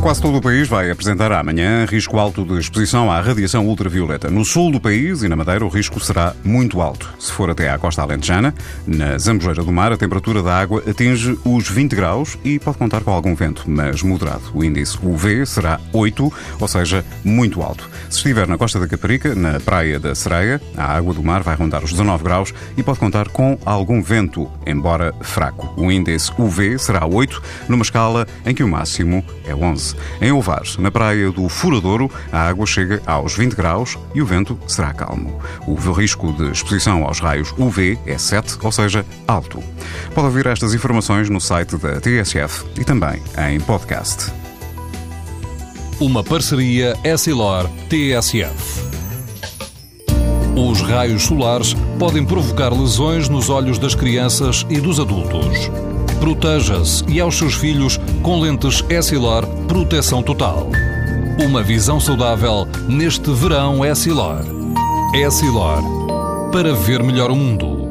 Quase todo o país vai apresentar amanhã risco alto de exposição à radiação ultravioleta. No sul do país e na Madeira, o risco será muito alto. Se for até à costa alentejana, na Zambujeira do Mar, a temperatura da água atinge os 20 graus e pode contar com algum vento, mas moderado. O índice UV será 8, ou seja, muito alto. Se estiver na costa da Caparica, na praia da Sereia, a água do mar vai rondar os 19 graus e pode contar com algum vento, embora fraco. O índice UV será 8, numa escala em que o máximo é 11. Em Ovares, na praia do Furadouro, a água chega aos 20 graus e o vento será calmo. O risco de exposição aos raios UV é 7, ou seja, alto. Pode ouvir estas informações no site da TSF e também em podcast. Uma parceria Essilor-TSF. Os raios solares podem provocar lesões nos olhos das crianças e dos adultos. Proteja-se e aos seus filhos com lentes Essilor Proteção Total. Uma visão saudável neste verão Essilor. Essilor. Para ver melhor o mundo.